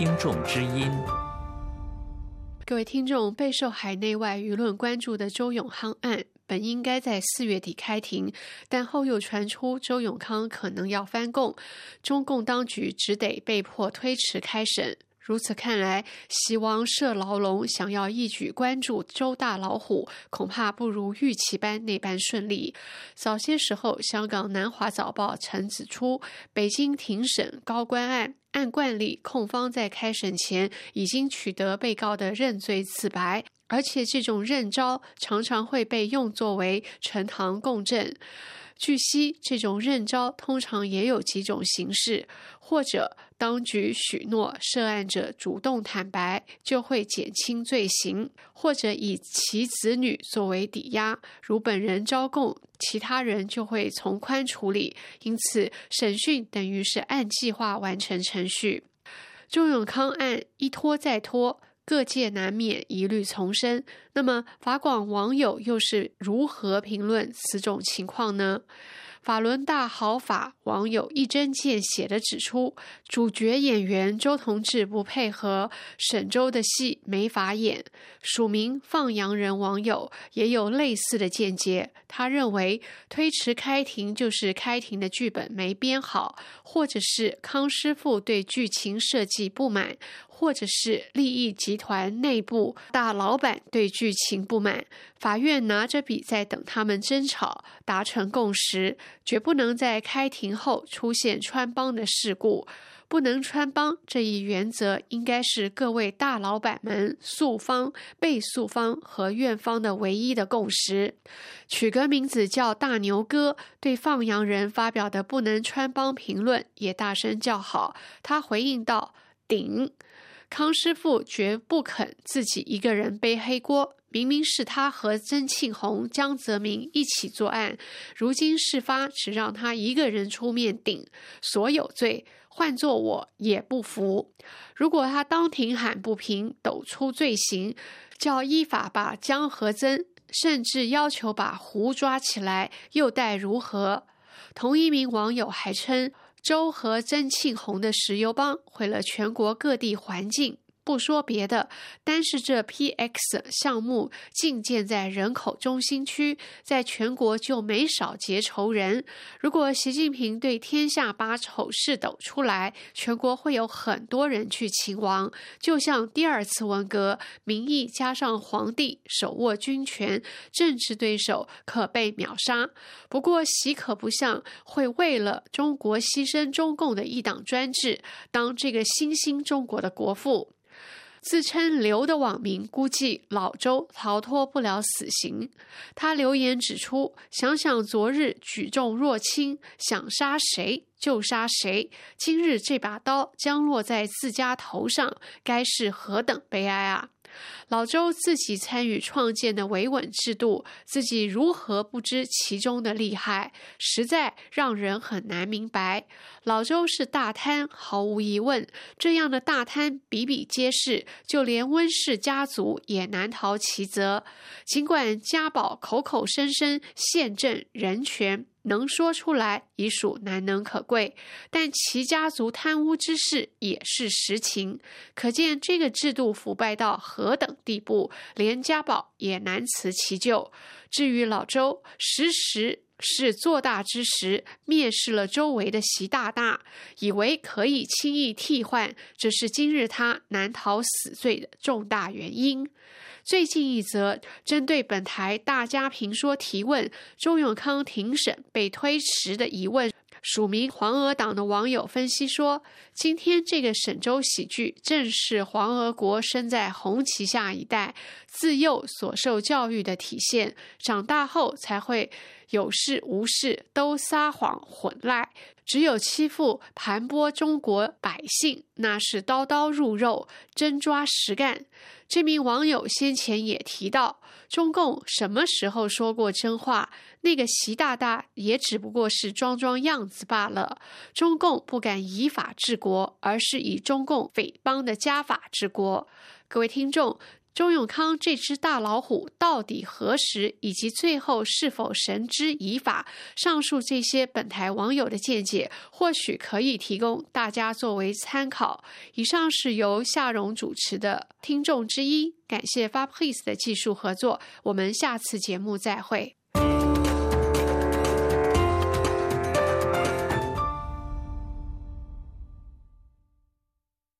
听众之音。各位听众，备受海内外舆论关注的周永康案，本应该在四月底开庭，但后又传出周永康可能要翻供，中共当局只得被迫推迟开审。如此看来，希望设牢笼，想要一举关注周大老虎，恐怕不如预期般那般顺利。早些时候，香港南华早报曾指出，北京庭审高官案，按惯例，控方在开审前已经取得被告的认罪自白，而且这种认招常常会被用作为呈堂供证。据悉，这种认招通常也有几种形式，或者当局许诺涉案者主动坦白，就会减轻罪行；或者以其子女作为抵押，如本人招供，其他人就会从宽处理。因此，审讯等于是按计划完成程序。周永康案一拖再拖。各界难免疑虑丛生，那么法广网友又是如何评论此种情况呢？法轮大好法网友一针见血地指出，主角演员周同志不配合沈周的戏没法演。署名放羊人网友也有类似的见解，他认为推迟开庭就是开庭的剧本没编好，或者是康师傅对剧情设计不满。或者是利益集团内部大老板对剧情不满，法院拿着笔在等他们争吵，达成共识，绝不能在开庭后出现穿帮的事故。不能穿帮这一原则，应该是各位大老板们诉方、被诉方和院方的唯一的共识。取个名字叫大牛哥，对放羊人发表的不能穿帮评论也大声叫好。他回应道：“顶。”康师傅绝不肯自己一个人背黑锅，明明是他和曾庆红、江泽民一起作案，如今事发只让他一个人出面顶所有罪，换做我也不服。如果他当庭喊不平，抖出罪行，叫依法把江和曾，甚至要求把胡抓起来，又待如何？同一名网友还称。周和曾庆红的石油帮毁了全国各地环境。不说别的，单是这 PX 项目竟建在人口中心区，在全国就没少结仇人。如果习近平对天下把丑事抖出来，全国会有很多人去秦王。就像第二次文革，民意加上皇帝手握军权，政治对手可被秒杀。不过习可不像会为了中国牺牲中共的一党专制，当这个新兴中国的国父。自称刘的网民估计老周逃脱不了死刑。他留言指出：“想想昨日举重若轻，想杀谁就杀谁，今日这把刀将落在自家头上，该是何等悲哀啊！”老周自己参与创建的维稳制度，自己如何不知其中的厉害，实在让人很难明白。老周是大贪，毫无疑问，这样的大贪比比皆是，就连温氏家族也难逃其责。尽管家宝口口声声宪政人权。能说出来已属难能可贵，但其家族贪污之事也是实情，可见这个制度腐败到何等地步，连家宝也难辞其咎。至于老周，时时是做大之时，蔑视了周围的习大大，以为可以轻易替换，这是今日他难逃死罪的重大原因。最近一则针对本台大家评说提问周永康庭审被推迟的疑问，署名黄俄党的网友分析说：今天这个沈周喜剧，正是黄俄国生在红旗下一代自幼所受教育的体现，长大后才会有事无事都撒谎混赖，只有欺负盘剥中国百姓，那是刀刀入肉，真抓实干。这名网友先前也提到，中共什么时候说过真话？那个习大大也只不过是装装样子罢了。中共不敢以法治国，而是以中共匪帮的家法治国。各位听众，周永康这只大老虎到底何时，以及最后是否绳之以法？上述这些本台网友的见解，或许可以提供大家作为参考。以上是由夏荣主持的听众之一，感谢 FAPlease 的技术合作。我们下次节目再会。